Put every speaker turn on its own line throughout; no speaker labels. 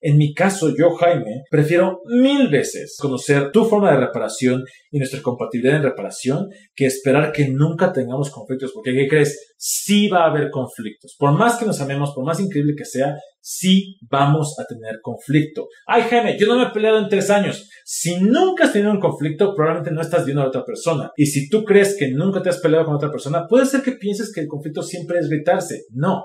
En mi caso, yo, Jaime, prefiero mil veces conocer tu forma de reparación y nuestra compatibilidad en reparación que esperar que nunca tengamos conflictos, porque ¿qué crees? Sí va a haber conflictos. Por más que nos amemos, por más increíble que sea, sí vamos a tener conflicto. Ay, Jaime, yo no me he peleado en tres años. Si nunca has tenido un conflicto, probablemente no estás viendo a otra persona. Y si tú crees que nunca te has peleado con otra persona, puede ser que pienses que el conflicto siempre es gritarse. No,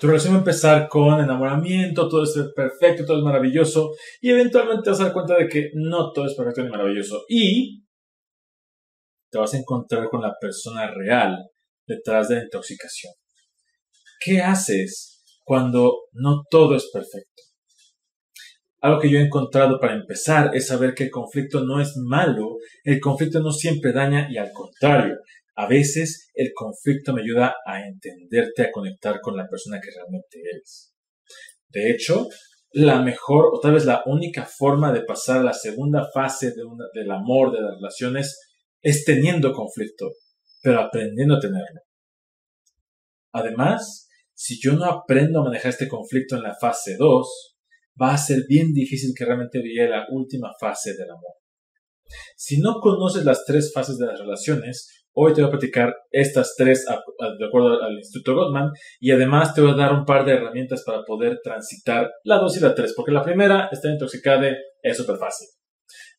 Tu relación va a empezar con enamoramiento, todo es perfecto, todo es maravilloso, y eventualmente te vas a dar cuenta de que no todo es perfecto ni maravilloso. Y te vas a encontrar con la persona real detrás de la intoxicación. ¿Qué haces cuando no todo es perfecto? Algo que yo he encontrado para empezar es saber que el conflicto no es malo, el conflicto no siempre daña y al contrario, a veces el conflicto me ayuda a entenderte, a conectar con la persona que realmente eres. De hecho, la mejor o tal vez la única forma de pasar a la segunda fase del amor, de las relaciones, es teniendo conflicto, pero aprendiendo a tenerlo. Además, si yo no aprendo a manejar este conflicto en la fase 2, va a ser bien difícil que realmente llegue la última fase del amor. Si no conoces las tres fases de las relaciones, hoy te voy a platicar estas tres de acuerdo al Instituto Gottman y además te voy a dar un par de herramientas para poder transitar la dos y la tres, porque la primera, está intoxicada, es súper fácil.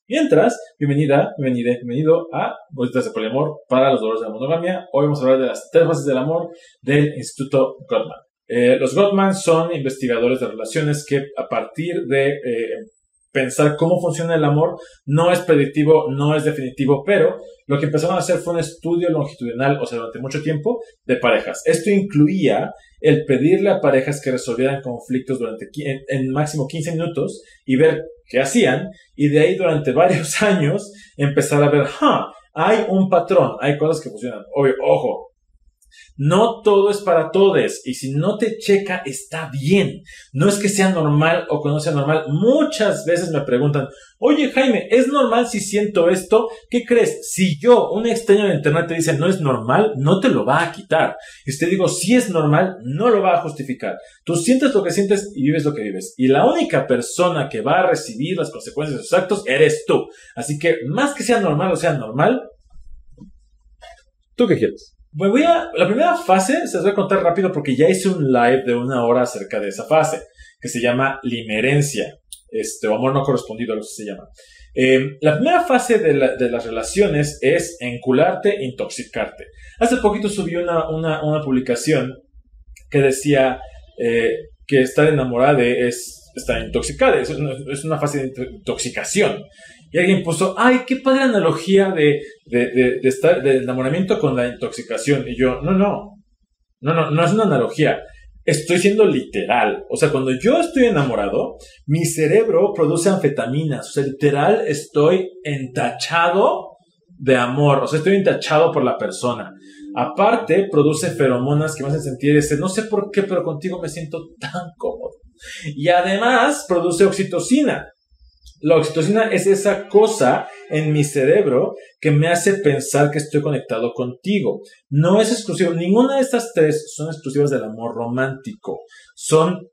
Mientras, bienvenida, bienvenida, bienvenido a Bolitas de Poliamor para los dolores de la monogamia. Hoy vamos a hablar de las tres fases del amor del Instituto Gottman. Eh, los Gottman son investigadores de relaciones que a partir de eh, pensar cómo funciona el amor no es predictivo, no es definitivo, pero lo que empezaron a hacer fue un estudio longitudinal, o sea, durante mucho tiempo, de parejas. Esto incluía el pedirle a parejas que resolvieran conflictos durante en, máximo 15 minutos y ver qué hacían, y de ahí durante varios años empezar a ver, ah, hay un patrón, hay cosas que funcionan. Obvio, ojo, no todo es para todos y si no te checa está bien. No es que sea normal o que no sea normal. Muchas veces me preguntan, oye Jaime, ¿es normal si siento esto? ¿Qué crees? Si yo, un extraño de internet te dice no es normal, no te lo va a quitar. Y si te digo si es normal, no lo va a justificar. Tú sientes lo que sientes y vives lo que vives. Y la única persona que va a recibir las consecuencias de sus actos eres tú. Así que más que sea normal o sea normal, ¿tú qué quieres? Voy a, la primera fase se las voy a contar rápido porque ya hice un live de una hora acerca de esa fase, que se llama limerencia, este, o amor no correspondido, lo que se llama. Em, la primera fase de, las relaciones es encularte, intoxicarte. Hace poquito subí una, una, publicación que decía eh, que estar enamorada es estar intoxicada, es una fase de intoxicación. Y alguien puso, ay, qué padre analogía de, de, de, de enamoramiento con la intoxicación. Y yo, no, no, no, no, no es una analogía. Estoy siendo literal. O sea, cuando yo estoy enamorado, mi cerebro produce anfetaminas. O sea, literal estoy entachado de amor. O sea, estoy entachado por la persona. Aparte, produce feromonas que me hacen sentir ese, no sé por qué, pero contigo me siento tan cómodo. Y además produce oxitocina. La oxitocina es esa cosa en mi cerebro que me hace pensar que estoy conectado contigo. No es exclusivo, ninguna de estas tres son exclusivas del amor romántico. Son,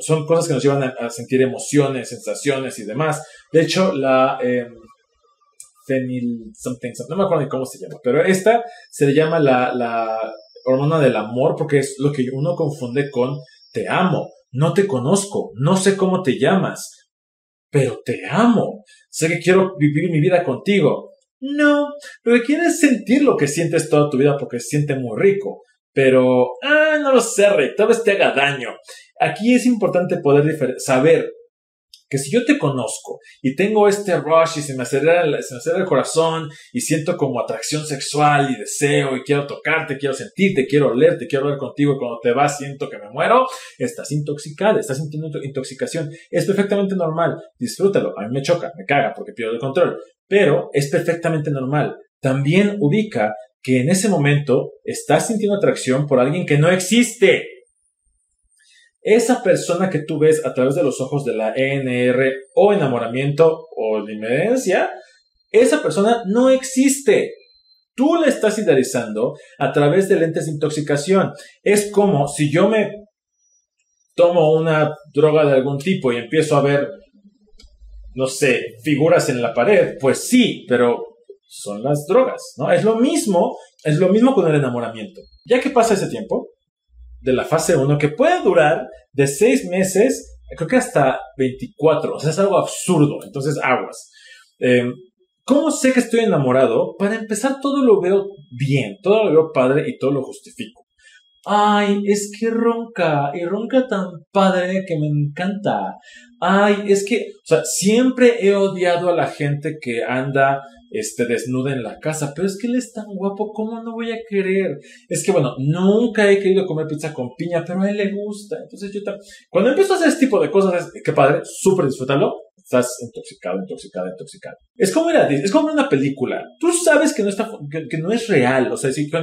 son cosas que nos llevan a, sentir emociones, sensaciones y demás. De hecho, la eh, something, no me acuerdo ni cómo se llama, pero esta se le llama la, la hormona del amor porque es lo que uno confunde con te amo, no te conozco, no sé cómo te llamas, pero te amo. Sé que quiero vivir mi vida contigo. No, lo que quieres es sentir lo que sientes toda tu vida porque se siente muy rico. Pero, ah, no lo sé, Rey, tal vez te haga daño. Aquí es importante poder saber que si yo te conozco y tengo este rush y se me acelera, se me acelera el corazón y siento como atracción sexual y deseo y quiero tocarte, quiero sentirte, quiero olerte, quiero hablar contigo y cuando te vas siento que me muero, estás intoxicada, estás sintiendo intoxicación. Es perfectamente normal, disfrútalo. A mí me choca, me caga porque pierdo el control, pero es perfectamente normal. También ubica que en ese momento estás sintiendo atracción por alguien que no existe. Esa persona que tú ves a través de los ojos de la ENR o enamoramiento o limerencia, esa persona no existe. Tú la estás idealizando a través de lentes de intoxicación. Es como si yo me tomo una droga de algún tipo y empiezo a ver, no sé, figuras en la pared. Pues sí, pero son las drogas, ¿no? Es lo mismo, es lo mismo con el enamoramiento. Ya que pasa ese tiempo, de la fase 1 que puede durar de 6 meses, creo que hasta 24. O sea, es algo absurdo. Entonces, aguas. Em, ¿Cómo sé que estoy enamorado? Para empezar, todo lo veo bien, todo lo veo padre y todo lo justifico. Ay, es que ronca, y ronca tan padre que me encanta. Ay, es que, o sea, siempre he odiado a la gente que anda este, desnuda en la casa, pero es que él es tan guapo, ¿cómo no voy a querer? Es que bueno, nunca he querido comer pizza con piña, pero a él le gusta. Entonces yo también, cuando empiezo a hacer este tipo de cosas, es, qué padre, súper disfrútalo, estás intoxicado, intoxicado, intoxicado. Es como, es como una película. Tú sabes que no, está, que, no es real. O sea, si yo,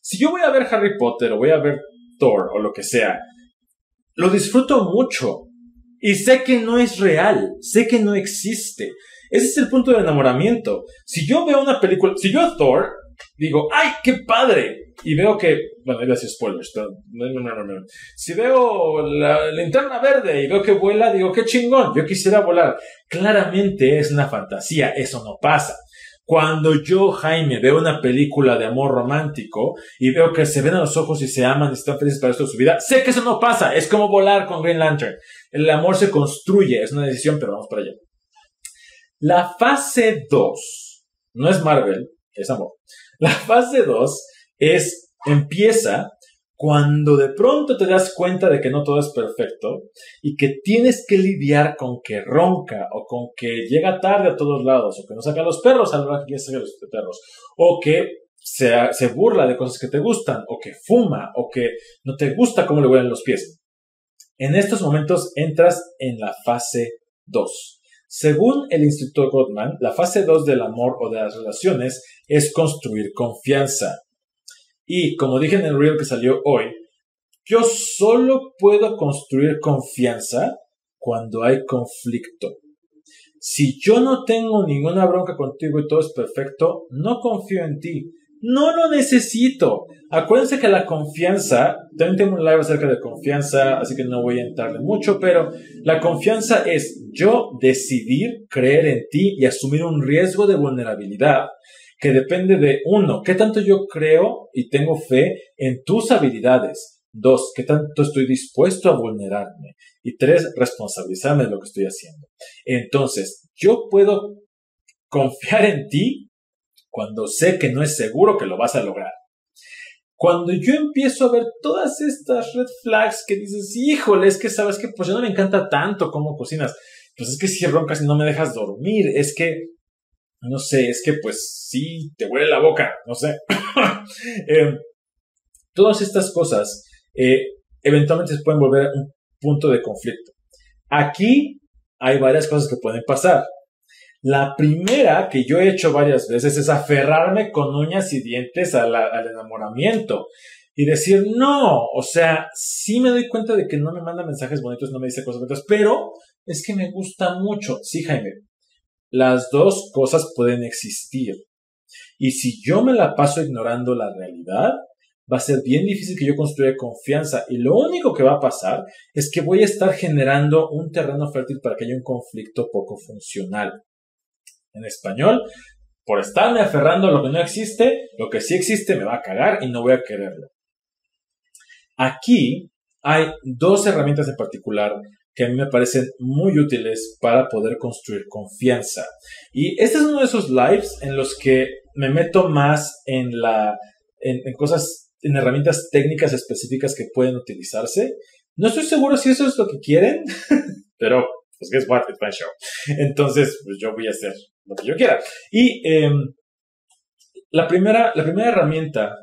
si yo voy a ver Harry Potter o voy a ver Thor o lo que sea, lo disfruto mucho. Y sé que no es real, sé que no existe. Ese es el punto del enamoramiento. Si yo veo una película, si yo a Thor digo, ¡ay, qué padre! Y veo que, bueno, iba a decir spoilers, no, no, no, no. Si veo la linterna verde y veo que vuela, digo, qué chingón, yo quisiera volar. Claramente es una fantasía, eso no pasa. Cuando yo, Jaime, veo una película de amor romántico y veo que se ven a los ojos y se aman y están felices para esto de su vida, sé que eso no pasa. Es como volar con Green Lantern. El amor se construye, es una decisión, pero vamos para allá. La fase 2 no es Marvel, es amor. La fase 2 es, empieza cuando de pronto te das cuenta de que no todo es perfecto y que tienes que lidiar con que ronca o con que llega tarde a todos lados o que no saca los perros a la hora que quieres sacar los perros o que se, se, burla de cosas que te gustan o que fuma o que no te gusta cómo le huelen los pies. En estos momentos entras en la fase 2. Según el Instituto Gottman, la fase 2 del amor o de las relaciones es construir confianza. Y como dije en el reel que salió hoy, yo solo puedo construir confianza cuando hay conflicto. Si yo no tengo ninguna bronca contigo y todo es perfecto, no confío en ti. No lo necesito. Acuérdense que la confianza, también tengo un live acerca de confianza, así que no voy a entrarle mucho, pero la confianza es yo decidir creer en ti y asumir un riesgo de vulnerabilidad que depende de uno, qué tanto yo creo y tengo fe en tus habilidades. Dos, qué tanto estoy dispuesto a vulnerarme. Y tres, responsabilizarme de lo que estoy haciendo. Entonces, yo puedo confiar en ti cuando sé que no es seguro que lo vas a lograr. Cuando yo empiezo a ver todas estas red flags que dices, híjole, es que sabes que pues yo no me encanta tanto cómo cocinas. Pues es que si roncas y no me dejas dormir, es que, no sé, es que pues sí, te huele la boca, no sé. Em, todas estas cosas eh, eventualmente se pueden volver un punto de conflicto. Aquí hay varias cosas que pueden pasar. La primera que yo he hecho varias veces es aferrarme con uñas y dientes al enamoramiento y decir, no, o sea, sí me doy cuenta de que no me manda mensajes bonitos, no me dice cosas bonitas, pero es que me gusta mucho. Sí, Jaime, las dos cosas pueden existir. Y si yo me la paso ignorando la realidad, va a ser bien difícil que yo construya confianza. Y lo único que va a pasar es que voy a estar generando un terreno fértil para que haya un conflicto poco funcional en español, por estarme aferrando a lo que no existe, lo que sí existe me va a cagar y no voy a quererlo. Aquí hay dos herramientas en particular que a mí me parecen muy útiles para poder construir confianza. Y este es uno de esos lives en los que me meto más en la en, en cosas en herramientas técnicas específicas que pueden utilizarse. No estoy seguro si eso es lo que quieren, pero pues guess what, it's my show. Entonces, pues yo voy a hacer lo que yo quiera. Y em, la, primera, la primera herramienta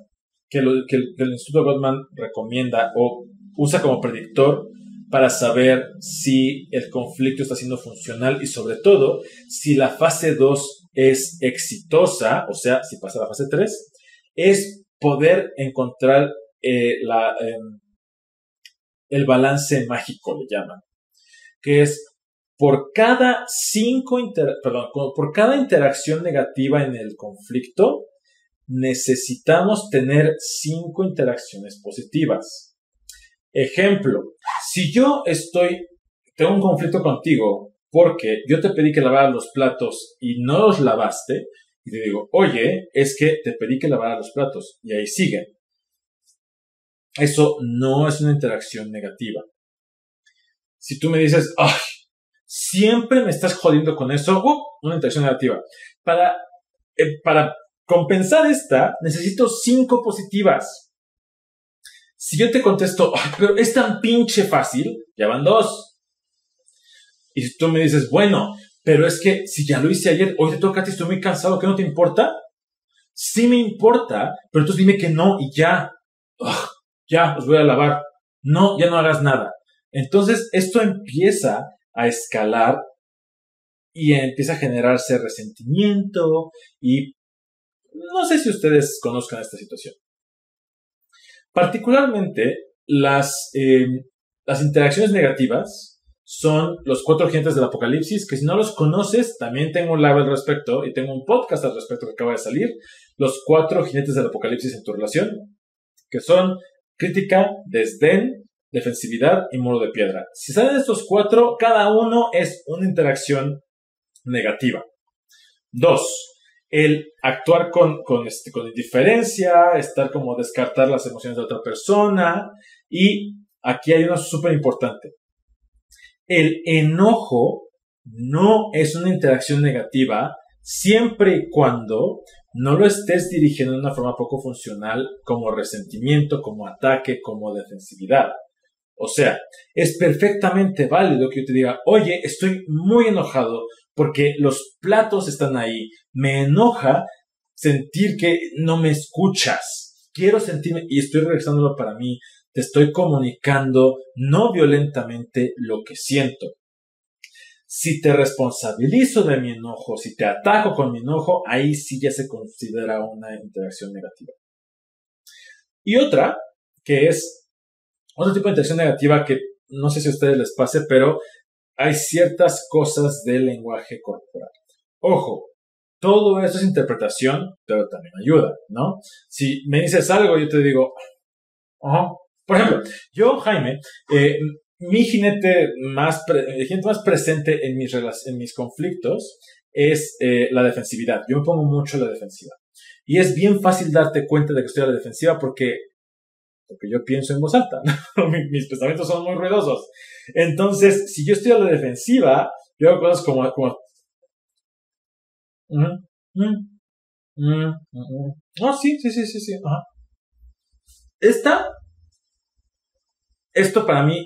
que, que el Instituto Gottman recomienda o usa como predictor para saber si el conflicto está siendo funcional y sobre todo si la fase 2 es exitosa, o sea, si pasa la fase 3, es poder encontrar eh, em, el balance mágico, le llaman, que es por cada cinco perdón, por cada interacción negativa en el conflicto, necesitamos tener cinco interacciones positivas. Ejemplo, si yo estoy, tengo un conflicto contigo porque yo te pedí que lavaras los platos y no los lavaste, y te digo, oye, es que te pedí que lavaras los platos, y ahí siguen. Eso no es una interacción negativa. Si tú me dices, ay, siempre me estás jodiendo con eso, uh, una interacción negativa. Para, eh, para compensar esta, necesito cinco positivas. Si yo te contesto, pero es tan pinche fácil, ya van dos. Y si tú me dices, bueno, pero es que si ya lo hice ayer, hoy te toca a ti, estoy muy cansado, ¿qué no te importa? Sí me importa, pero entonces dime que no y ya. ya, os voy a lavar. No, ya no hagas nada. Entonces, esto empieza a escalar y empieza a generarse resentimiento y no sé si ustedes conozcan esta situación. Particularmente, las, eh, las interacciones negativas son los cuatro jinetes del apocalipsis, que si no los conoces, también tengo un live al respecto y tengo un podcast al respecto que acaba de salir. Los cuatro jinetes del apocalipsis en tu relación, que son crítica, desdén, defensividad y muro de piedra. Si salen estos cuatro, cada uno es una interacción negativa. Dos, el actuar con, este, con indiferencia, estar como descartar las emociones de otra persona. Y aquí hay uno súper importante. El enojo no es una interacción negativa siempre y cuando no lo estés dirigiendo de una forma poco funcional como resentimiento, como ataque, como defensividad. O sea, es perfectamente válido que yo te diga, oye, estoy muy enojado porque los platos están ahí. Me enoja sentir que no me escuchas. Quiero sentirme, y estoy regresándolo para mí, te estoy comunicando no violentamente lo que siento. Si te responsabilizo de mi enojo, si te ataco con mi enojo, ahí sí ya se considera una interacción negativa. Y otra, que es otro tipo de interacción negativa que no sé si a ustedes les pase, pero hay ciertas cosas del lenguaje corporal. Ojo, todo eso es interpretación, pero también ayuda, ¿no? Si me dices algo, yo te digo, Por ejemplo, yo, Jaime, eh, mi jinete más, jinete más presente en mis, en mis conflictos es eh, la defensividad. Yo me pongo mucho la defensiva. Y es bien fácil darte cuenta de que estoy a la defensiva porque porque yo pienso en voz alta, mis pensamientos son muy ruidosos. Entonces, si yo estoy a la defensiva, yo hago cosas como... como oh, sí, sí, sí, sí, sí. Esta, esto para mí,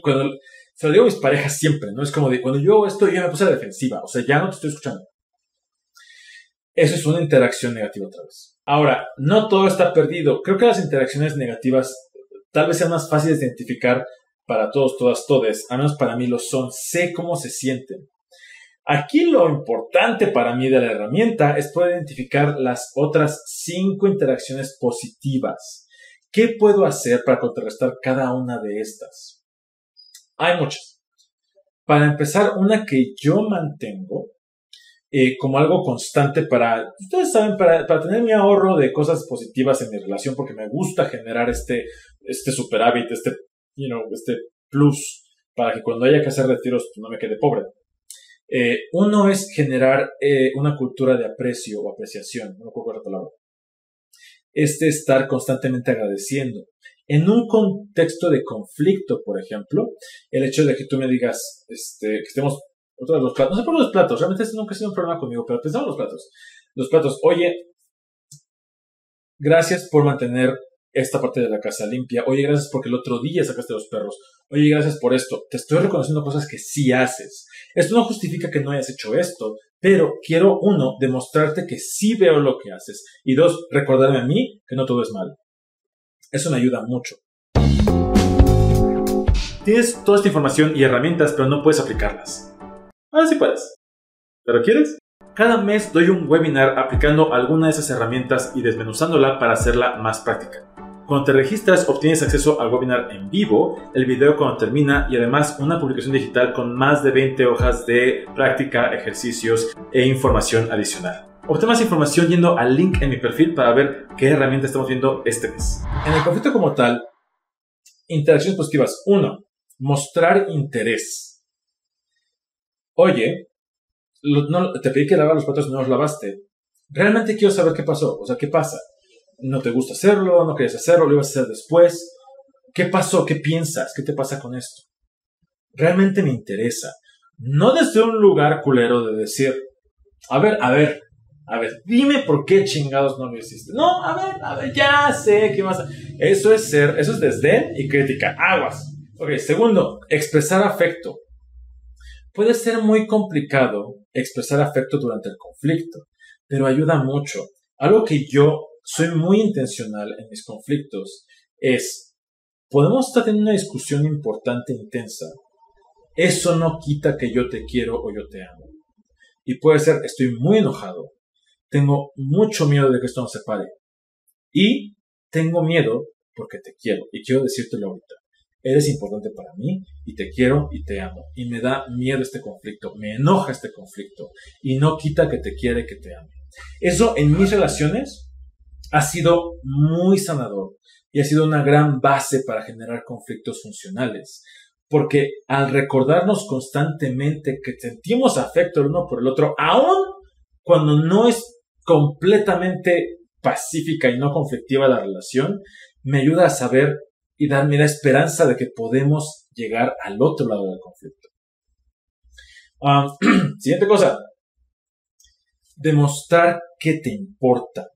se lo digo a mis parejas siempre, ¿no? Es como de, cuando yo esto, ya me puse a la defensiva, o sea, ya no te estoy escuchando. Eso es una interacción negativa otra vez. Ahora, no todo está perdido. Creo que las interacciones negativas tal vez sea más fácil de identificar para todos, todas, todes, al menos para mí lo son, sé cómo se sienten. Aquí lo importante para mí de la herramienta es poder identificar las otras cinco interacciones positivas. ¿Qué puedo hacer para contrarrestar cada una de estas? Hay muchas. Para empezar, una que yo mantengo eh, como algo constante para, ustedes saben, para, para, tener mi ahorro de cosas positivas en mi relación, porque me gusta generar este, este superávit, este, you know, este plus, para que cuando haya que hacer retiros pues, no me quede pobre. Eh, uno es generar eh, una cultura de aprecio o apreciación, no recuerdo la palabra. Este estar constantemente agradeciendo. En un contexto de conflicto, por ejemplo, el hecho de que tú me digas, este, que estemos otro de los platos. No sé por los platos, realmente este nunca ha sido un problema conmigo, pero pensamos los platos. Los platos, oye, gracias por mantener esta parte de la casa limpia. Oye, gracias porque el otro día sacaste los perros. Oye, gracias por esto. Te estoy reconociendo cosas que sí haces. Esto no justifica que no hayas hecho esto, pero quiero, uno, demostrarte que sí veo lo que haces. Y dos, recordarme a mí que no todo es malo. Eso me ayuda mucho. Tienes toda esta información y herramientas, pero no puedes aplicarlas. Ahora sí puedes. ¿Pero quieres? Cada mes doy un webinar aplicando alguna de esas herramientas y desmenuzándola para hacerla más práctica. Cuando te registras obtienes acceso al webinar en vivo, el video cuando termina y además una publicación digital con más de 20 hojas de práctica, ejercicios e información adicional. Obtén más información yendo al link en mi perfil para ver qué herramienta estamos viendo este mes. En el conflicto como tal, interacciones positivas. Uno, mostrar interés. Oye, te pedí que lavar los platos no los lavaste. Realmente quiero saber qué pasó. O sea, ¿qué pasa? ¿No te gusta hacerlo? ¿No quieres hacerlo? ¿Lo ibas a hacer después? ¿Qué pasó? ¿Qué piensas? ¿Qué te pasa con esto? Realmente me interesa. No desde un lugar culero de decir, a ver, a ver, a ver, dime por qué chingados no lo hiciste. No, a ver, a ver, ya sé qué a... Eso es ser, eso es desdén y crítica. Aguas. Ok, segundo, expresar afecto. Puede ser muy complicado expresar afecto durante el conflicto, pero ayuda mucho. Algo que yo soy muy intencional en mis conflictos es, podemos estar en una discusión importante intensa. Eso no quita que yo te quiero o yo te amo. Y puede ser, estoy muy enojado, tengo mucho miedo de que esto nos separe. Y tengo miedo porque te quiero y quiero decírtelo ahorita. Eres importante para mí y te quiero y te amo. Y me da miedo este conflicto, me enoja este conflicto y no quita que te quiere que te ame. Eso en mis relaciones ha sido muy sanador y ha sido una gran base para generar conflictos funcionales. Porque al recordarnos constantemente que sentimos afecto el uno por el otro, aun cuando no es completamente pacífica y no conflictiva la relación, me ayuda a saber y darme la esperanza de que podemos llegar al otro lado del conflicto. Ah, siguiente cosa. Demostrar que te importa.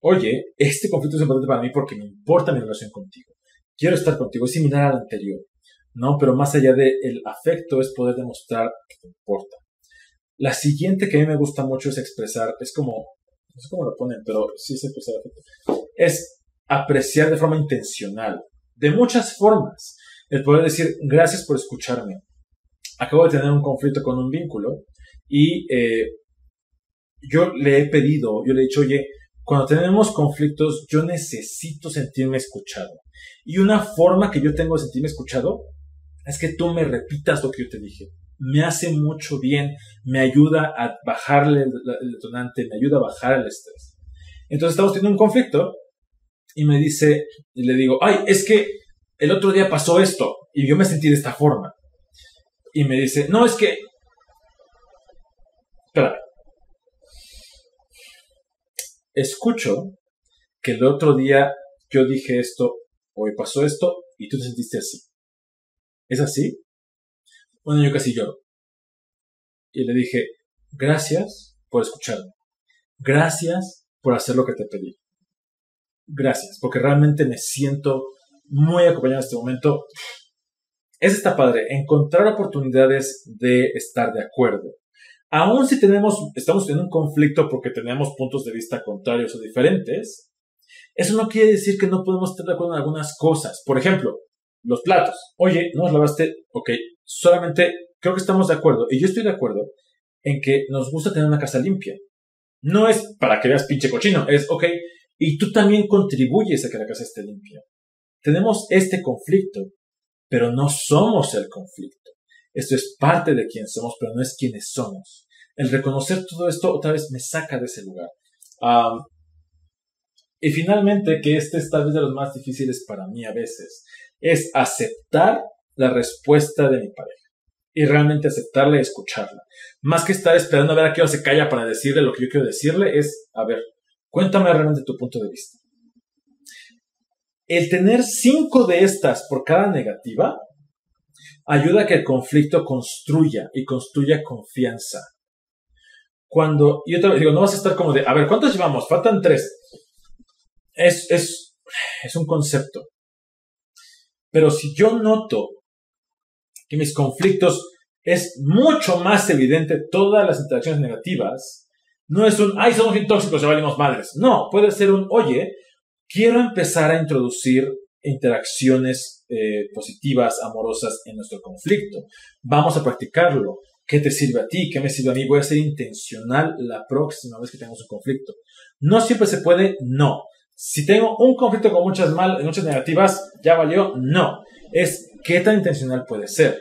Oye, este conflicto es importante para mí porque me importa mi relación contigo. Quiero estar contigo. Es similar al anterior. ¿no? Pero más allá del afecto es poder demostrar que te importa. La siguiente que a mí me gusta mucho es expresar, es como, no sé cómo lo ponen, pero sí es expresar afecto. Es apreciar de forma intencional de muchas formas. El poder decir, gracias por escucharme. Acabo de tener un conflicto con un vínculo y eh, yo le he pedido, yo le he dicho, oye, cuando tenemos conflictos, yo necesito sentirme escuchado. Y una forma que yo tengo de sentirme escuchado es que tú me repitas lo que yo te dije. Me hace mucho bien, me ayuda a bajarle el, el detonante, me ayuda a bajar el estrés. Entonces estamos teniendo un conflicto y me dice, y le digo, ay, es que el otro día pasó esto y yo me sentí de esta forma. Y me dice, no, es que... Espera. Escucho que el otro día yo dije esto, hoy pasó esto, y tú te sentiste así. ¿Es así? Bueno, yo casi lloro. Y le dije, gracias por escucharme. Gracias por hacer lo que te pedí gracias, porque realmente me siento muy acompañado en este momento. Es esta padre, encontrar oportunidades de estar de acuerdo. Aún si tenemos, estamos en un conflicto porque tenemos puntos de vista contrarios o diferentes, eso no quiere decir que no podemos estar de acuerdo en algunas cosas. Por ejemplo, los platos. Oye, no los lavaste, ok, solamente creo que estamos de acuerdo, y yo estoy de acuerdo en que nos gusta tener una casa limpia. No es para que veas pinche cochino, es, ok, y tú también contribuyes a que la casa esté limpia. Tenemos este conflicto, pero no somos el conflicto. Esto es parte de quien somos, pero no es quienes somos. El reconocer todo esto otra vez me saca de ese lugar. y finalmente, que este es tal vez de los más difíciles para mí a veces, es aceptar la respuesta de mi pareja. Y realmente aceptarla y escucharla. Más que estar esperando a ver a qué hora se calla para decirle lo que yo quiero decirle, es, a ver, Cuéntame realmente tu punto de vista. El tener cinco de estas por cada negativa ayuda a que el conflicto construya y construya confianza. Cuando, y otra vez digo, no vas a estar como de, a ver, ¿cuántos llevamos? Faltan tres. Es, es es un concepto. Pero si yo noto que mis conflictos es mucho más evidente todas las interacciones negativas, no es un, ay, somos tóxicos, ya valimos madres. No, puede ser un, oye, quiero empezar a introducir interacciones eh, positivas, amorosas en nuestro conflicto. Vamos a practicarlo. ¿Qué te sirve a ti? ¿Qué me sirve a mí? Voy a ser intencional la próxima vez que tengamos un conflicto. No siempre se puede, no. Si tengo un conflicto con muchas mal, muchas negativas, ya valió, no. Es qué tan intencional puede ser.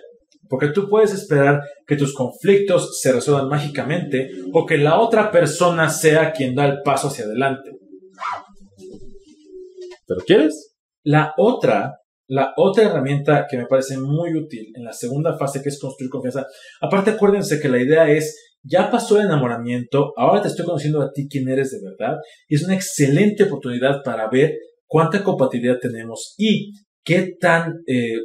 Porque tú puedes esperar que tus conflictos se resuelvan mágicamente o que la otra persona sea quien da el paso hacia adelante. ¿Pero quieres? La otra, la otra herramienta que me parece muy útil en la segunda fase que es construir confianza. Aparte acuérdense que la idea es ya pasó el enamoramiento, ahora te estoy conociendo a ti quién eres de verdad y es una excelente oportunidad para ver cuánta compatibilidad tenemos y qué tan eh,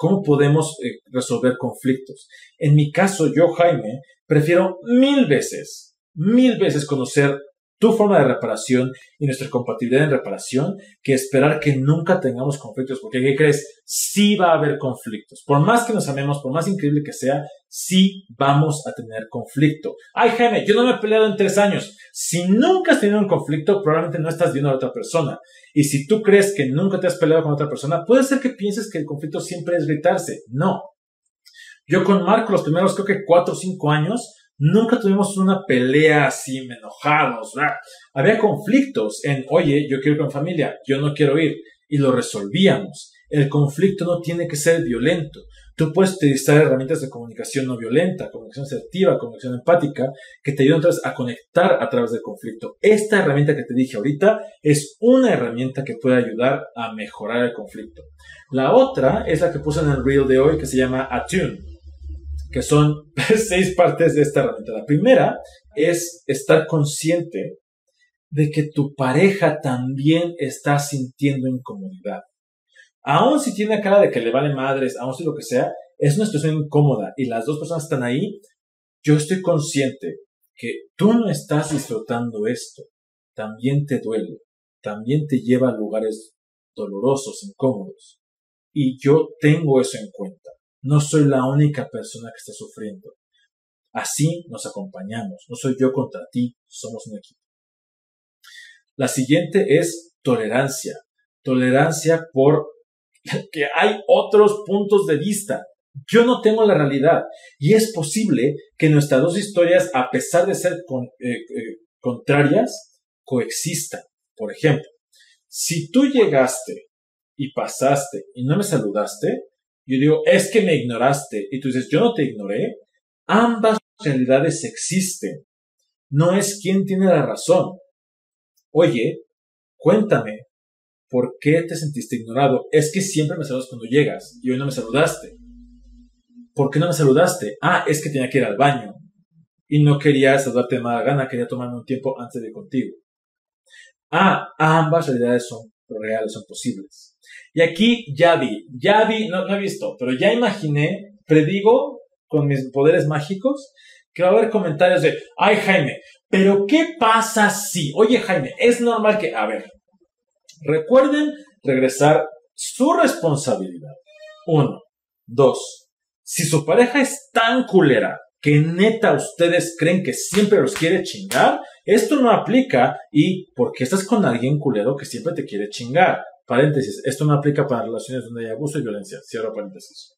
¿Cómo podemos eh, resolver conflictos? En mi caso, yo, Jaime, prefiero mil veces, mil veces conocer tu forma de reparación y nuestra compatibilidad en reparación que esperar que nunca tengamos conflictos, porque ¿qué crees? Sí va a haber conflictos. Por más que nos amemos, por más increíble que sea, sí vamos a tener conflicto. Ay, Jaime, yo no me he peleado en tres años. Si nunca has tenido un conflicto, probablemente no estás viendo a otra persona. Y si tú crees que nunca te has peleado con otra persona, puede ser que pienses que el conflicto siempre es gritarse. No. Yo con Marco los primeros creo que cuatro o cinco años, Nunca tuvimos una pelea así, enojados. Había conflictos en, oye, yo quiero ir con familia, yo no quiero ir. Y lo resolvíamos. El conflicto no tiene que ser violento. Tú puedes utilizar herramientas de comunicación no violenta, comunicación asertiva, comunicación empática, que te ayudan a conectar a través del conflicto. Esta herramienta que te dije ahorita es una herramienta que puede ayudar a mejorar el conflicto. La otra es la que puse en el reel de hoy que se llama Attune que son seis partes de esta herramienta. La primera es estar consciente de que tu pareja también está sintiendo incomodidad. Aún si tiene cara de que le vale madres, aún si lo que sea, es una situación incómoda y las dos personas están ahí, yo estoy consciente que tú no estás disfrutando esto. También te duele, también te lleva a lugares dolorosos, incómodos. Y yo tengo eso en cuenta. No soy la única persona que está sufriendo. Así nos acompañamos. No soy yo contra ti, somos un equipo. La siguiente es tolerancia. Tolerancia por que hay otros puntos de vista. Yo no tengo la realidad y es posible que nuestras dos historias, a pesar de ser eh, eh, contrarias, coexistan. Por ejemplo, si tú llegaste y pasaste y no me saludaste, yo digo, es que me ignoraste. Y tú dices, yo no te ignoré. Ambas realidades existen. No es quien tiene la razón. Oye, cuéntame, ¿por qué te sentiste ignorado? Es que siempre me saludas cuando llegas y hoy no me saludaste. ¿Por qué no me saludaste? Ah, es que tenía que ir al baño y no quería saludarte de mala gana, quería tomarme un tiempo antes de ir contigo. Ah, ambas realidades son reales, son posibles. Y aquí ya vi, ya vi, no, no he visto, pero ya imaginé, predigo con mis poderes mágicos que va a haber comentarios de, ay Jaime, pero ¿qué pasa si? Oye Jaime, es normal que, a ver, recuerden regresar su responsabilidad. Uno. Dos. Si su pareja es tan culera que neta ustedes creen que siempre los quiere chingar, esto no aplica y porque estás con alguien culero que siempre te quiere chingar. Paréntesis, esto no aplica para relaciones donde hay abuso y violencia. Cierro paréntesis.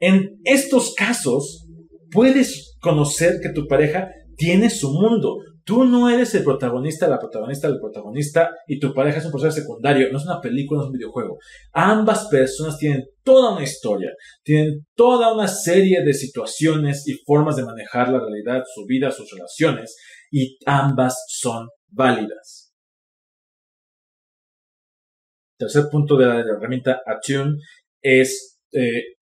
En estos casos, puedes conocer que tu pareja tiene su mundo. Tú no eres el protagonista, la protagonista del protagonista y tu pareja es un personaje secundario. No es una película, no es un videojuego. Ambas personas tienen toda una historia, tienen toda una serie de situaciones y formas de manejar la realidad, su vida, sus relaciones y ambas son válidas. Tercer punto de la herramienta Attune es eh,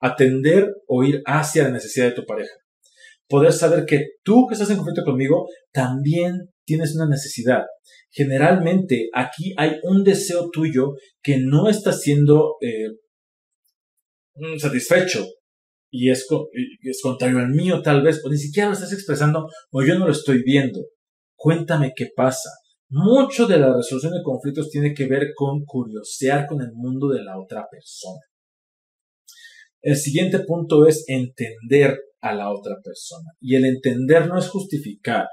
atender o ir hacia la necesidad de tu pareja poder saber que tú que estás en conflicto conmigo también tienes una necesidad. Generalmente aquí hay un deseo tuyo que no está siendo eh, mm, satisfecho y es, es contrario al mío tal vez, o ni siquiera lo estás expresando o yo no lo estoy viendo. Cuéntame qué pasa. Mucho de la resolución de conflictos tiene que ver con curiosear con el mundo de la otra persona. El siguiente punto es entender a la otra persona. Y el entender no es justificar.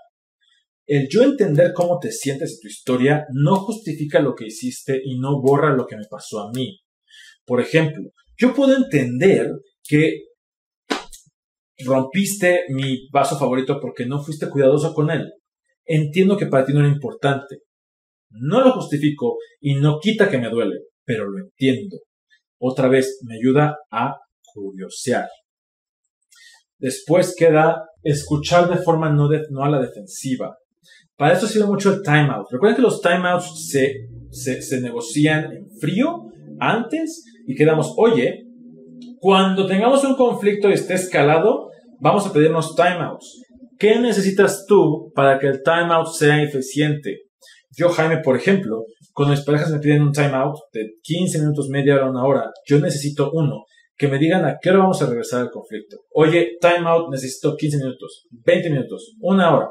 El yo entender cómo te sientes y tu historia no justifica lo que hiciste y no borra lo que me pasó a mí. Por ejemplo, yo puedo entender que rompiste mi vaso favorito porque no fuiste cuidadoso con él. Entiendo que para ti no era importante. No lo justifico y no quita que me duele, pero lo entiendo. Otra vez, me ayuda a curiosear. Después queda escuchar de forma no, a la defensiva. Para eso sirve mucho el timeout. Recuerden que los timeouts se, se, se negocian en frío antes y quedamos, oye, cuando tengamos un conflicto y esté escalado, vamos a pedirnos timeouts. ¿Qué necesitas tú para que el timeout sea eficiente? Yo, Jaime, por ejemplo, cuando mis parejas me piden un timeout de 15 minutos, media hora, una hora, yo necesito uno. Que me digan a qué hora vamos a regresar al conflicto. Oye, timeout, necesito 15 minutos, 20 minutos, una hora.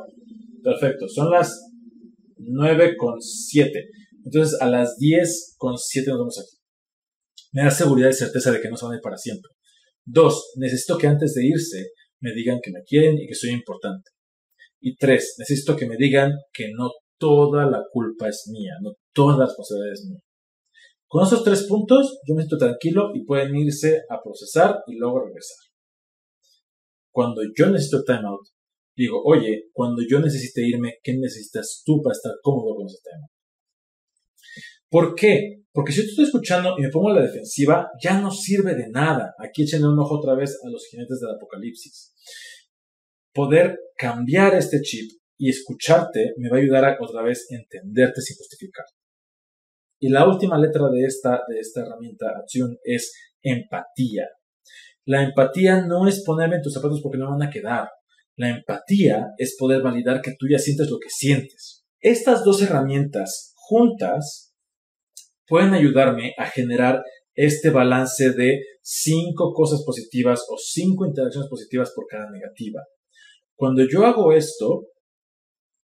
Perfecto, son las 9 con 7. Entonces, a las 10 con 7 nos vamos aquí. Me da seguridad y certeza de que no se van a ir para siempre. Dos, necesito que antes de irse me digan que me quieren y que soy importante. Y tres, necesito que me digan que no toda la culpa es mía, no toda la responsabilidad es mía. Con esos tres puntos, yo me siento tranquilo y pueden irse a procesar y luego regresar. Cuando yo necesito timeout, digo, oye, cuando yo necesite irme, ¿qué necesitas tú para estar cómodo con ese tema? ¿Por qué? Porque si yo te estoy escuchando y me pongo a la defensiva, ya no sirve de nada. Aquí echen un ojo otra vez a los jinetes del apocalipsis. Poder cambiar este chip y escucharte me va a ayudar a otra vez entenderte sin justificar. Y la última letra de esta, de esta herramienta, acción, es empatía. La empatía no es ponerme en tus zapatos porque no van a quedar. La empatía es poder validar que tú ya sientes lo que sientes. Estas dos herramientas juntas pueden ayudarme a generar este balance de cinco cosas positivas o cinco interacciones positivas por cada negativa. Cuando yo hago esto,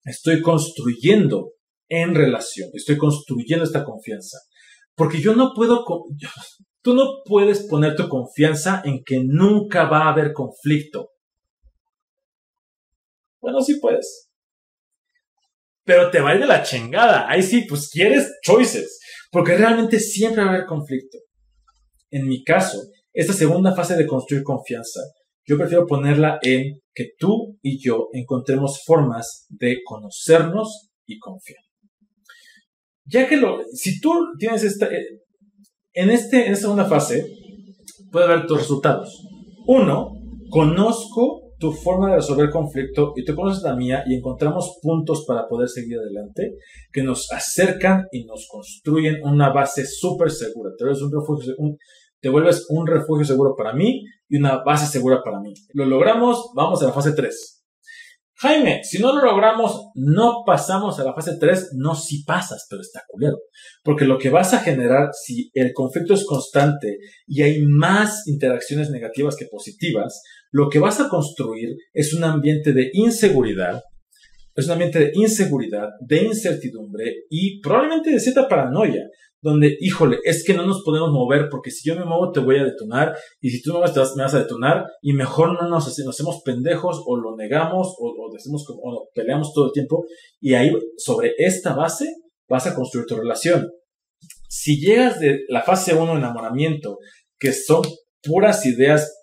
estoy construyendo en relación, estoy construyendo esta confianza. Porque yo no puedo, tú no puedes poner tu confianza en que nunca va a haber conflicto. Bueno, sí puedes. Pero te va a ir de la chingada. Ahí sí, pues quieres choices. Porque realmente siempre va a haber conflicto. En mi caso, esta segunda fase de construir confianza, yo prefiero ponerla en que tú y yo encontremos formas de conocernos y confiar. Ya que lo, si tú tienes esta, eh, en, este, en esta segunda fase, puedes ver tus resultados. Uno, conozco tu forma de resolver conflicto y tú conoces la mía y encontramos puntos para poder seguir adelante que nos acercan y nos construyen una base súper segura. Te vuelves un, refugio, te vuelves un refugio seguro para mí y una base segura para mí. Lo logramos, vamos a la fase 3. Jaime, si no lo logramos, no pasamos a la fase 3, no si pasas, pero está culero. Porque lo que vas a generar, si el conflicto es constante y hay más interacciones negativas que positivas, lo que vas a construir es un ambiente de inseguridad, es un ambiente de inseguridad, de incertidumbre y probablemente de cierta paranoia, donde, híjole, es que no nos podemos mover porque si yo me muevo te voy a detonar y si tú no te vas, me vas a detonar y mejor no nos, hacemos pendejos o lo negamos o, decimos, o peleamos todo el tiempo y ahí sobre esta base vas a construir tu relación. Si llegas de la fase 1 de enamoramiento, que son puras ideas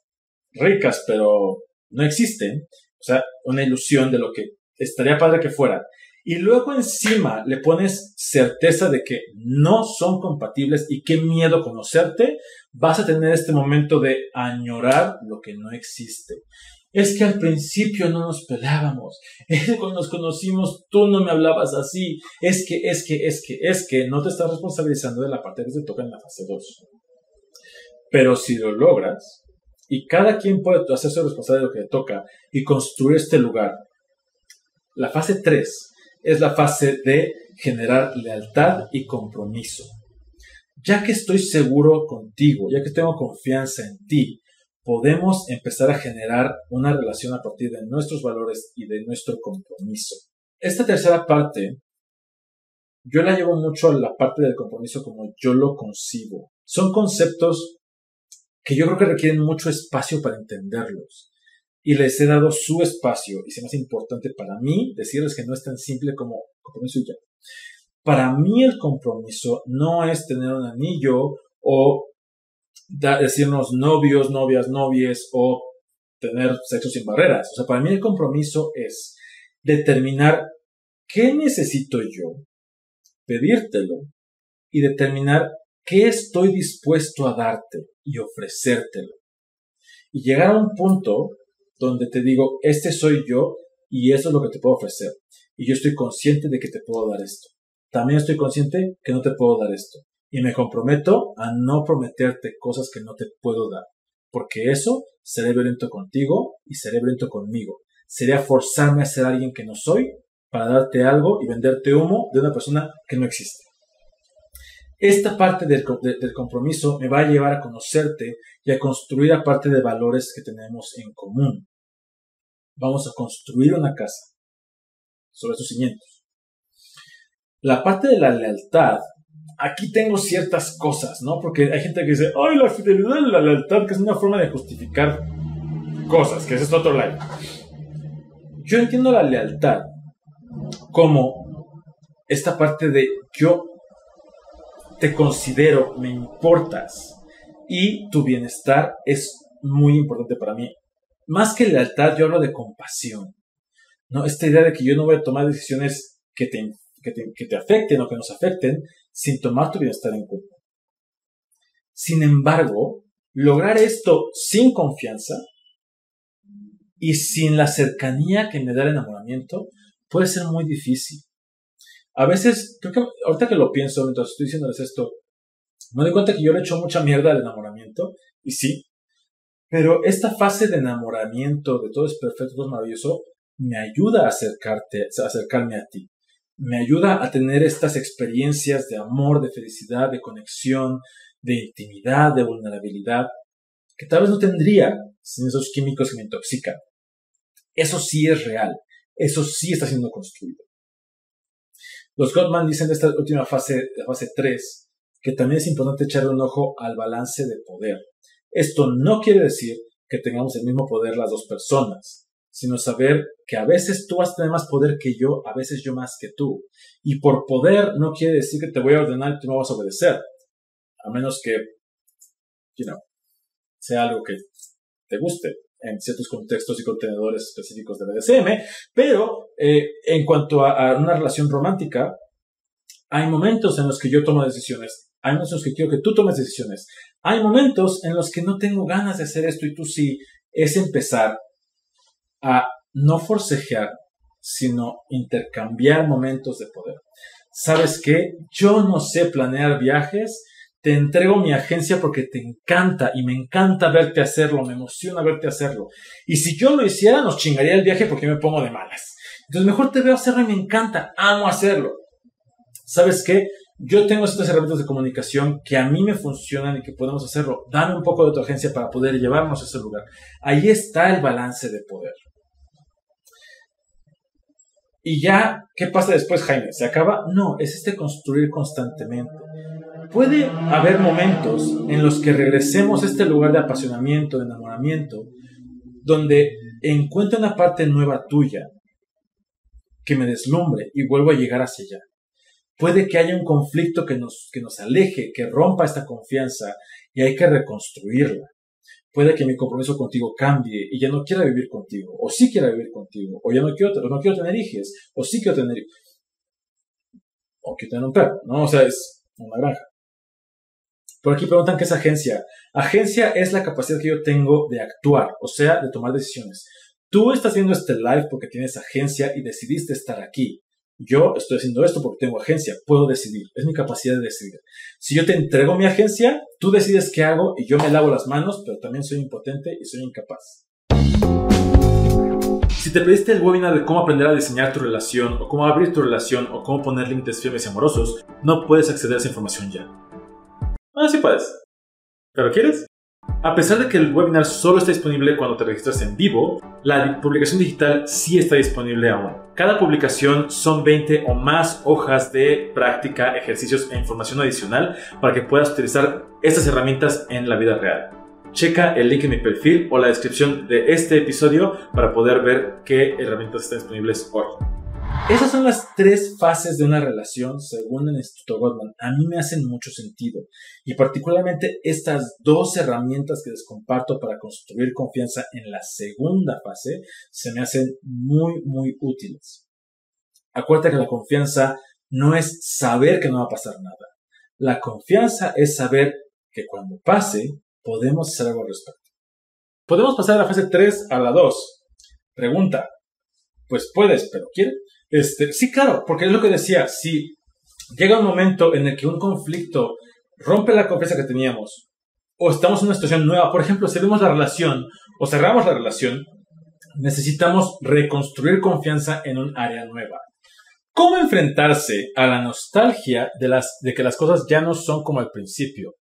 ricas, pero no existen, o sea, una ilusión de lo que estaría padre que fuera, y luego encima le pones certeza de que no son compatibles y qué miedo conocerte, vas a tener este momento de añorar lo que no existe. Es que al principio no nos peleábamos. Es que cuando nos conocimos tú no me hablabas así. Es que, es que, es que, es que no te estás responsabilizando de la parte que te toca en la fase 2. Pero si lo logras, y cada quien puede hacerse responsable de lo que le toca y construir este lugar. La fase 3 es la fase de generar lealtad y compromiso. Ya que estoy seguro contigo, ya que tengo confianza en ti, podemos empezar a generar una relación a partir de nuestros valores y de nuestro compromiso. Esta tercera parte yo la llevo mucho a la parte del compromiso como yo lo concibo. Son conceptos que yo creo que requieren mucho espacio para entenderlos. Y les he dado su espacio y es más importante para mí decirles que no es tan simple como compromiso y ya. Para mí el compromiso no es tener un anillo o decirnos novios, novias, novies o tener sexo sin barreras. O sea, para mí el compromiso es determinar qué necesito yo, pedírtelo y determinar qué estoy dispuesto a darte y ofrecértelo. Y llegar a un punto donde te digo, este soy yo y eso es lo que te puedo ofrecer. Y yo estoy consciente de que te puedo dar esto. También estoy consciente que no te puedo dar esto. Y me comprometo a no prometerte cosas que no te puedo dar. Porque eso seré violento contigo y seré violento conmigo. Sería forzarme a ser alguien que no soy para darte algo y venderte humo de una persona que no existe. Esta parte del, compromiso me va a llevar a conocerte y a construir aparte de valores que tenemos en común. Vamos a construir una casa sobre sus cimientos. La parte de la lealtad, aquí tengo ciertas cosas, ¿no? Porque hay gente que dice, ay, la fidelidad y la lealtad, que es una forma de justificar cosas, que es esto otro lado. Yo entiendo la lealtad como esta parte de yo te considero, me importas y tu bienestar es muy importante para mí. Más que lealtad, yo hablo de compasión. ¿no? Esta idea de que yo no voy a tomar decisiones que te, que te, afecten o que nos afecten sin tomar tu bienestar en cuenta. Sin embargo, lograr esto sin confianza y sin la cercanía que me da el enamoramiento puede ser muy difícil. A veces, creo que ahorita que lo pienso mientras estoy diciéndoles esto, me doy cuenta que yo le echo mucha mierda al enamoramiento, y sí, pero esta fase de enamoramiento, de todo es perfecto, todo es maravilloso, me ayuda a acercarte, a acercarme a ti. Me ayuda a tener estas experiencias de amor, de felicidad, de conexión, de intimidad, de vulnerabilidad, que tal vez no tendría sin esos químicos que me intoxican. Eso sí es real. Eso sí está siendo construido. Los Gottman dicen de esta última fase, de fase 3, que también es importante echarle un ojo al balance de poder. Esto no quiere decir que tengamos el mismo poder las dos personas, sino saber que a veces tú vas a tener más poder que yo, a veces yo más que tú. Y por poder no quiere decir que te voy a ordenar y tú me vas a obedecer. A menos que, you know, sea algo que te guste en ciertos contextos y contenedores específicos de BDSM, pero eh, en cuanto a, una relación romántica, hay momentos en los que yo tomo decisiones, hay momentos en los que quiero que tú tomes decisiones, hay momentos en los que no tengo ganas de hacer esto y tú sí, es empezar a no forcejear, sino intercambiar momentos de poder. ¿Sabes qué? Yo no sé planear viajes, te entrego mi agencia porque te encanta y me encanta verte hacerlo, me emociona verte hacerlo. Y si yo lo hiciera, nos chingaría el viaje porque me pongo de malas. Entonces mejor te veo hacerlo y me encanta, amo hacerlo. ¿Sabes qué? Yo tengo estas herramientas de comunicación que a mí me funcionan y que podemos hacerlo. Dame un poco de tu agencia para poder llevarnos a ese lugar. Ahí está el balance de poder. Y ya, ¿qué pasa después, Jaime? ¿Se acaba? No, es este construir constantemente puede haber momentos en los que regresemos a este lugar de apasionamiento, de enamoramiento, donde encuentre una parte nueva tuya que me deslumbre y vuelvo a llegar hacia allá. Puede que haya un conflicto que nos, que nos aleje, que rompa esta confianza y hay que reconstruirla. Puede que mi compromiso contigo cambie y ya no quiera vivir contigo, o sí quiera vivir contigo, o ya no quiero, no quiero tener hijos, o sí quiero tener o quiero tener un perro, ¿no? O sea, es una granja. Por aquí preguntan qué es agencia. Agencia es la capacidad que yo tengo de actuar, o sea, de tomar decisiones. Tú estás viendo este live porque tienes agencia y decidiste estar aquí. Yo estoy haciendo esto porque tengo agencia, puedo decidir, es mi capacidad de decidir. Si yo te entrego mi agencia, tú decides qué hago y yo me lavo las manos, pero también soy impotente y soy incapaz. Si te pediste el webinar de cómo aprender a diseñar tu relación o cómo abrir tu relación o cómo poner límites firmes y amorosos, no puedes acceder a esa información ya. Ah, sí puedes. ¿Pero quieres? A pesar de que el webinar solo está disponible cuando te registras en vivo, la publicación digital sí está disponible aún. Cada publicación son 20 o más hojas de práctica, ejercicios e información adicional para que puedas utilizar estas herramientas en la vida real. Checa el link en mi perfil o la descripción de este episodio para poder ver qué herramientas están disponibles hoy. Esas son las tres fases de una relación según el Instituto Goldman. A mí me hacen mucho sentido y particularmente estas dos herramientas que les comparto para construir confianza en la segunda fase se me hacen muy, muy útiles. Acuérdate que la confianza no es saber que no va a pasar nada. La confianza es saber que cuando pase podemos hacer algo al respecto. Podemos pasar de la fase 3 a la 2. Pregunta. Pues puedes, pero ¿quieres? Este, sí, claro, porque es lo que decía, si llega un momento en el que un conflicto rompe la confianza que teníamos, o estamos en una situación nueva, por ejemplo, si vemos la relación o cerramos la relación, necesitamos reconstruir confianza en un área nueva. ¿Cómo enfrentarse a la nostalgia de, las, de que las cosas ya no son como al principio?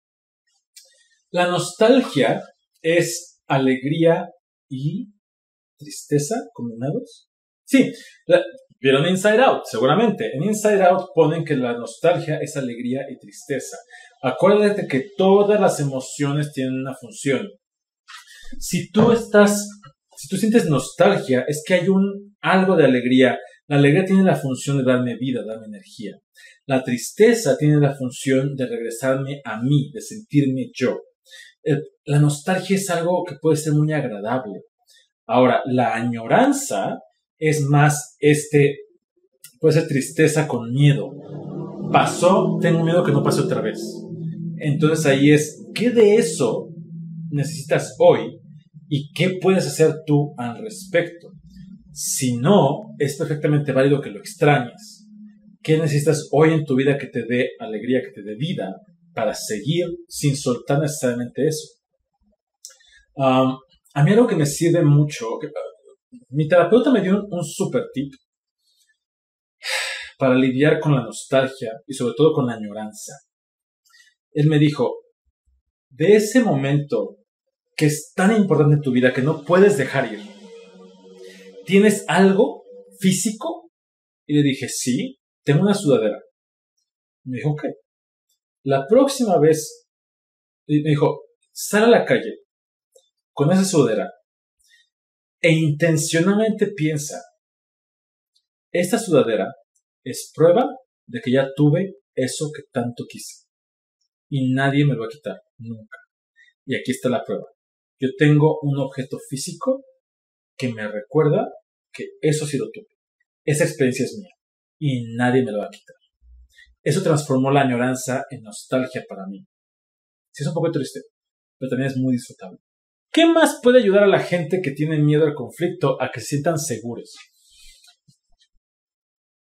La nostalgia es alegría y tristeza combinados. Sí, Vieron Inside Out, seguramente. En Inside Out ponen que la nostalgia es alegría y tristeza. Acuérdate que todas las emociones tienen una función. Si tú estás, si tú sientes nostalgia, es que hay un algo de alegría. La alegría tiene la función de darme vida, darme energía. La tristeza tiene la función de regresarme a mí, de sentirme yo. la nostalgia es algo que puede ser muy agradable. Ahora, la añoranza es más este, puede ser tristeza con miedo. Pasó, tengo miedo que no pase otra vez. Entonces ahí es, ¿qué de eso necesitas hoy y qué puedes hacer tú al respecto? Si no, es perfectamente válido que lo extrañes. ¿Qué necesitas hoy en tu vida que te dé alegría, que te dé vida para seguir sin soltar necesariamente eso? a mí algo que me sirve mucho, mi terapeuta me dio un, super tip para lidiar con la nostalgia y sobre todo con la añoranza. Él me dijo, de ese momento que es tan importante en tu vida que no puedes dejar ir, ¿tienes algo físico? Y le dije, sí, tengo una sudadera. Me dijo, ok. La próxima vez, me dijo, sal a la calle con esa sudadera e intencionalmente piensa, esta sudadera es prueba de que ya tuve eso que tanto quise. Y nadie me lo va a quitar, nunca. Y aquí está la prueba. Yo tengo un objeto físico que me recuerda que eso sí lo tuve. Esa experiencia es mía. Y nadie me lo va a quitar. Eso transformó la añoranza en nostalgia para mí. Sí es un poco triste, pero también es muy disfrutable. ¿Qué más puede ayudar a la gente que tiene miedo al conflicto a que se sientan seguros?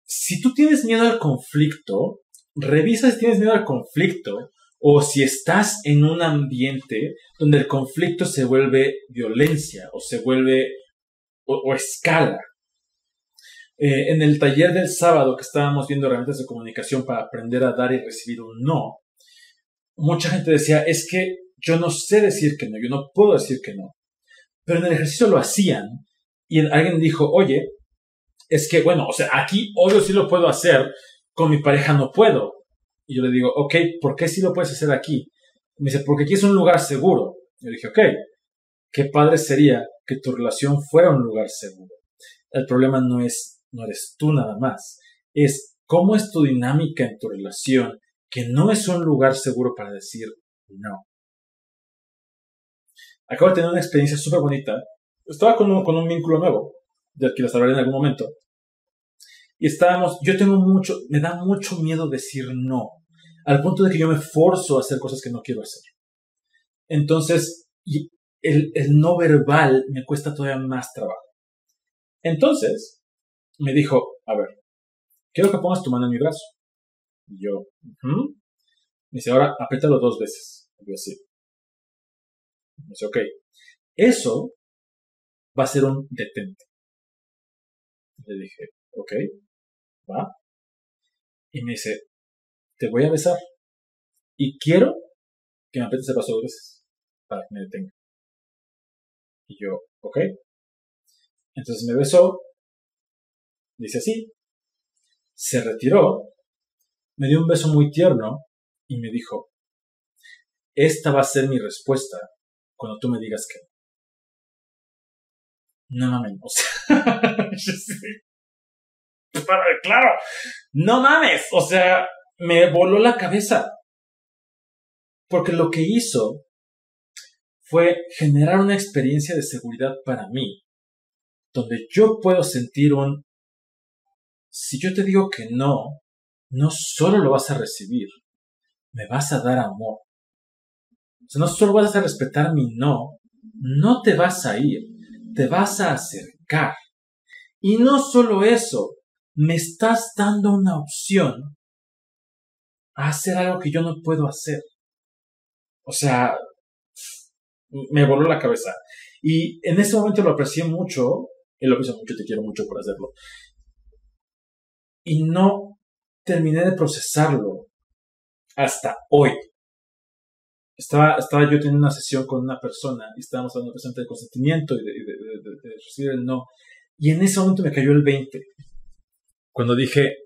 Si tú tienes miedo al conflicto, revisa si tienes miedo al conflicto o si estás en un ambiente donde el conflicto se vuelve violencia o se vuelve o, escala. Eh, en el taller del sábado que estábamos viendo herramientas de comunicación para aprender a dar y recibir un no, mucha gente decía, es que yo no sé decir que no, yo no puedo decir que no. Pero en el ejercicio lo hacían y alguien dijo, oye, es que, bueno, o sea, aquí obvio sí lo puedo hacer, con mi pareja no puedo. Y yo le digo, ok, ¿por qué sí lo puedes hacer aquí? me dice, porque aquí es un lugar seguro. Yo dije, ok, qué padre sería que tu relación fuera un lugar seguro. El problema no es, no eres tú nada más, es cómo es tu dinámica en tu relación, que no es un lugar seguro para decir no. Acabo de tener una experiencia súper bonita. Estaba con un, vínculo nuevo, del que les hablaré en algún momento. Y estábamos, yo tengo mucho, me da mucho miedo decir no, al punto de que yo me forzo a hacer cosas que no quiero hacer. Entonces, el, no verbal me cuesta todavía más trabajo. Entonces, me dijo, a ver, quiero que pongas tu mano en mi brazo. Y yo, me dice, ahora apriétalo dos veces. Y yo así, dice, ok, eso va a ser un detente. Le dije, ok, va. Y me dice, te voy a besar. Y quiero que me aprietes el paso dos veces. para que me detenga. Y yo, ok. Entonces me besó, dice así, se retiró, me dio un beso muy tierno y me dijo, esta va a ser mi respuesta cuando tú me digas que no mames, claro, no mames, o sea, me voló la cabeza. Porque lo que hizo fue generar una experiencia de seguridad para mí, donde yo puedo sentir un, si yo te digo que no, no solo lo vas a recibir, me vas a dar amor. Sea, no solo vas a respetar mi no, no te vas a ir, te vas a acercar. Y no solo eso, me estás dando una opción a hacer algo que yo no puedo hacer. O sea, me voló la cabeza. Y en ese momento lo aprecié mucho, y lo aprecio mucho, te quiero mucho por hacerlo. Y no terminé de procesarlo hasta hoy. Estaba, estaba yo teniendo una sesión con una persona y estábamos hablando de consentimiento y de, de, recibir el no. Y en ese momento me cayó el 20. Cuando dije,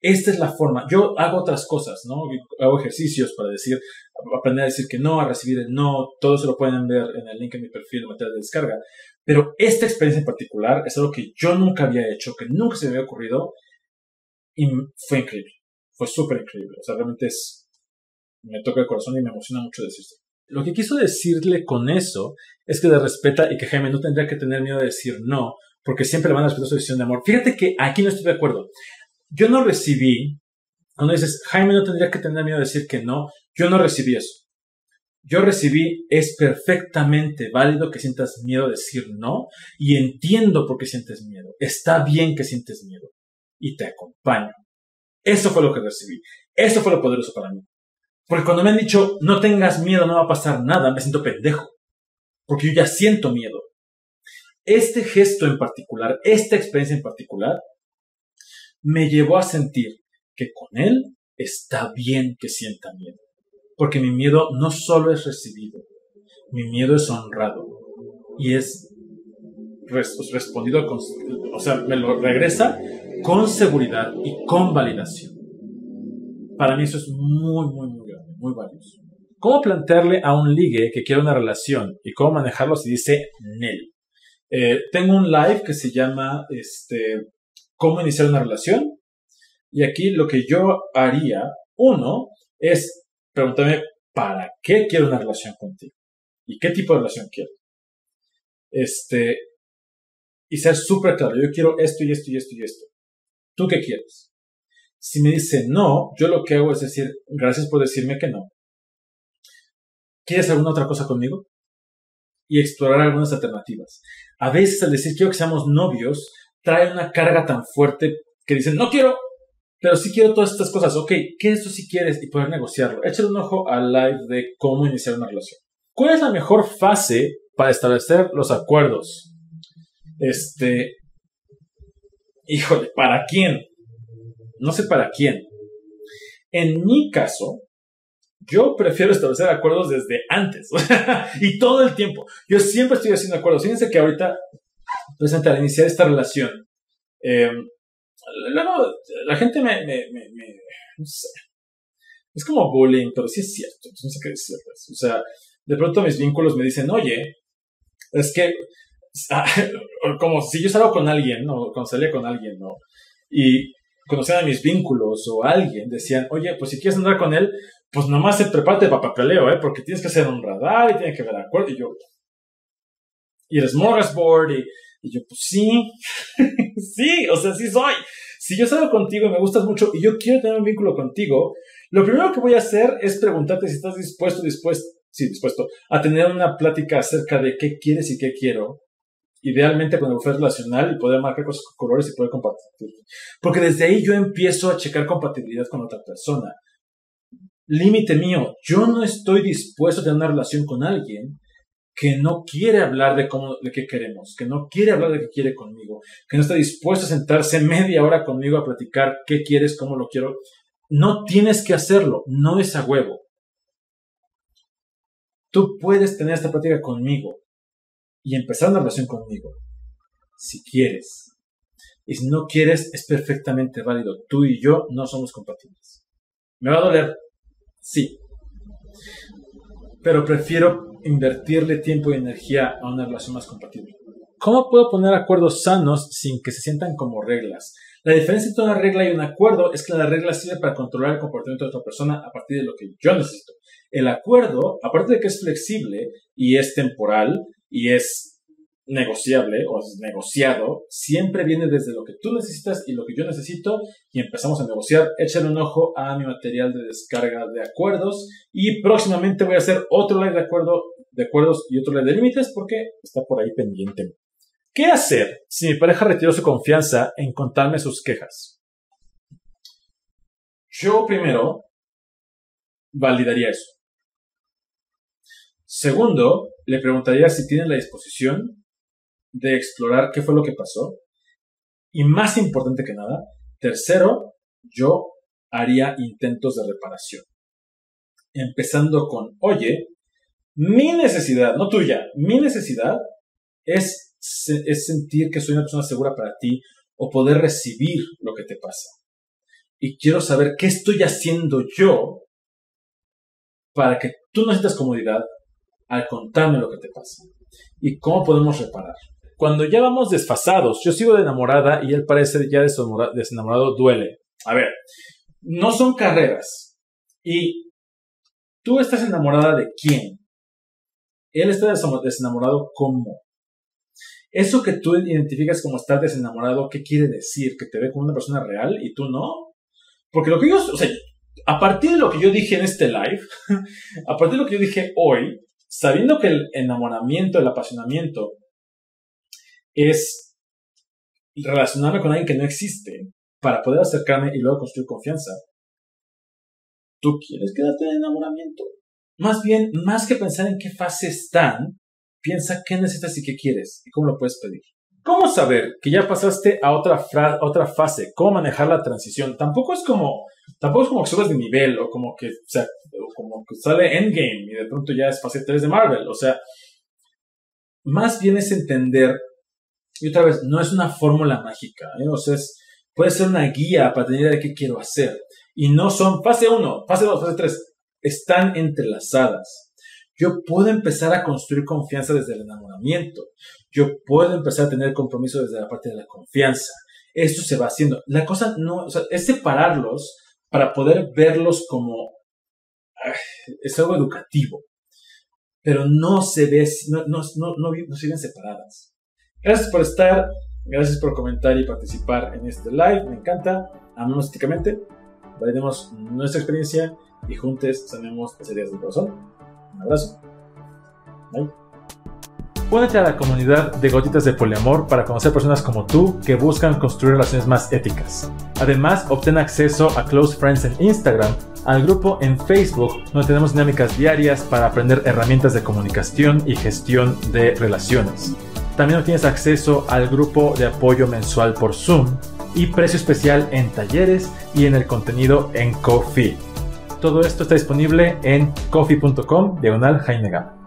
esta es la forma. Yo hago otras cosas, ¿no? Hago ejercicios para decir, aprender a decir que no, a recibir el no. Todo se lo pueden ver en el link en mi perfil de material de descarga. Pero esta experiencia en particular es algo que yo nunca había hecho, que nunca se me había ocurrido y fue increíble. Fue súper increíble. O sea, realmente es, me toca el corazón y me emociona mucho decirlo. Lo que quiso decirle con eso es que le respeta y que Jaime no tendría que tener miedo de decir no, porque siempre le van a respetar su decisión de amor. Fíjate que aquí no estoy de acuerdo yo no recibí, cuando dices, Jaime no tendría que tener miedo de decir que no, yo no recibí eso. Yo recibí, es perfectamente válido que sientas miedo de decir no y entiendo por qué sientes miedo. Está bien que sientes miedo y te acompaño. Eso fue lo que recibí. Eso fue lo poderoso para mí. Porque cuando me han dicho, no tengas miedo, no va a pasar nada, me siento pendejo. Porque yo ya siento miedo. Este gesto en particular, esta experiencia en particular, me llevó a sentir que con él está bien que sienta miedo. Porque mi miedo no solo es recibido, mi miedo es honrado y es respondido, con, o sea, me lo regresa con seguridad y con validación. Para mí eso es muy, muy, muy valioso. ¿Cómo plantearle a un ligue que quiere una relación y cómo manejarlo si dice Nel? Eh, tengo un live que se llama este, cómo iniciar una relación. Y aquí lo que yo haría, uno, es preguntarme para qué quiero una relación contigo y qué tipo de relación quiero. Este, y ser súper claro, yo quiero esto y esto y esto y esto. ¿Tú qué quieres? Si me dice no, yo lo que hago es decir, gracias por decirme que no. ¿Quieres alguna otra cosa conmigo? Y explorar algunas alternativas. A veces al decir quiero que seamos novios, trae una carga tan fuerte que dicen, no quiero, pero sí quiero todas estas cosas. Ok, ¿qué es esto si quieres? Y poder negociarlo. Échale un ojo al live de cómo iniciar una relación. ¿Cuál es la mejor fase para establecer los acuerdos? Este. Híjole, ¿para quién? No sé para quién. En mi caso, yo prefiero establecer acuerdos desde antes y todo el tiempo. Yo siempre estoy haciendo acuerdos. Fíjense que ahorita presente al iniciar esta relación, luego la gente me, no sé, es como bullying, pero sí es cierto, no sé qué decirles. O sea, de pronto mis vínculos me dicen, oye, es que, como si yo salgo con alguien, ¿no? Cuando salía con alguien, ¿no? Y conocían a mis vínculos o alguien, decían, oye, pues si quieres andar con él, pues nomás se prepárate para papeleo, ¿eh? Porque tienes que hacer un radar y tiene que ver acuerdo. Y yo, y el smorgasbord y y yo, pues sí, sí, o sea, sí soy. Si yo salgo contigo y me gustas mucho y yo quiero tener un vínculo contigo, lo primero que voy a hacer es preguntarte si estás dispuesto, dispuesto, sí, dispuesto a tener una plática acerca de qué quieres y qué quiero. Idealmente con el bufete relacional y poder marcar cosas con colores y poder compartir. Porque desde ahí yo empiezo a checar compatibilidad con otra persona. Límite mío, yo no estoy dispuesto a tener una relación con alguien que no quiere hablar de cómo, de qué queremos, que no quiere hablar de qué quiere conmigo, que no está dispuesto a sentarse media hora conmigo a platicar qué quieres, cómo lo quiero. No tienes que hacerlo, no es a huevo. tú puedes tener esta práctica conmigo y empezar una relación conmigo, si quieres. Y si no quieres, es perfectamente válido. Tú y yo no somos compatibles. ¿Me va a doler? Sí. Pero prefiero invertirle tiempo y energía a una relación más compatible. ¿Cómo puedo poner acuerdos sanos sin que se sientan como reglas? La diferencia entre una regla y un acuerdo es que la regla sirve para controlar el comportamiento de otra persona a partir de lo que yo necesito. El acuerdo, aparte de que es flexible y es temporal y es negociable o es negociado, siempre viene desde lo que tú necesitas y lo que yo necesito y empezamos a negociar. Échale un ojo a mi material de descarga de acuerdos y próximamente voy a hacer otro live de, acuerdo, de acuerdos y otro live de límites porque está por ahí pendiente. ¿Qué hacer si mi pareja retiró su confianza en contarme sus quejas? Yo primero validaría eso. Segundo, le preguntaría si tiene la disposición de explorar qué fue lo que pasó. Y más importante que nada, tercero, yo haría intentos de reparación. Empezando con, oye, mi necesidad, no tuya, mi necesidad es es sentir que soy una persona segura para ti o poder recibir lo que te pasa. Y quiero saber qué estoy haciendo yo para que tú no sientas comodidad al contarme lo que te pasa. Y cómo podemos reparar. Cuando ya vamos desfasados, yo sigo de enamorada y él parece ya desenamorado, duele. A ver, no son carreras. Y tú estás enamorada de quién? Él está desenamorado cómo. Eso que tú identificas como estar desenamorado, ¿qué quiere decir? ¿Que te ve como una persona real y tú no? Porque lo que yo, o sea, a partir de lo que yo dije en este live, a partir de lo que yo dije hoy, sabiendo que el enamoramiento, el apasionamiento es relacionarme con alguien que no existe para poder acercarme y luego construir confianza, ¿tú quieres quedarte en enamoramiento? Más bien, más que pensar en qué fase están, Piensa qué necesitas y qué quieres y cómo lo puedes pedir. ¿Cómo saber que ya pasaste a otra, otra fase? ¿Cómo manejar la transición? Tampoco es como, tampoco es como que subas de nivel o como que, o sea, como que sale Endgame y de pronto ya es fase 3 de Marvel. O sea, más bien es entender, y otra vez, no es una fórmula mágica, ¿eh? o sea, puede ser una guía para tener idea de qué quiero hacer. Y no son fase 1, fase 2, fase 3, están entrelazadas. Yo puedo empezar a construir confianza desde el enamoramiento. Yo puedo empezar a tener compromiso desde la parte de la confianza. Esto se va haciendo. La cosa no, o sea, es separarlos para poder verlos como es algo educativo. Pero no se ve, no, no, no, no, siguen separadas. Gracias por estar, gracias por comentar y participar en este live. Me encanta. Agnósticamente, validemos nuestra experiencia y juntos sanemos las heridas del corazón. Un abrazo. Bye.
Únete a la comunidad de Gotitas de Poliamor para conocer personas como tú que buscan construir relaciones más éticas. Además, obtén acceso a Close Friends en Instagram, al grupo en Facebook, donde tenemos dinámicas diarias para aprender herramientas de comunicación y gestión de relaciones. También obtienes acceso al grupo de apoyo mensual por Zoom y precio especial en talleres y en el contenido en Coffee. Todo esto está disponible en coffee.com diagonal Jaime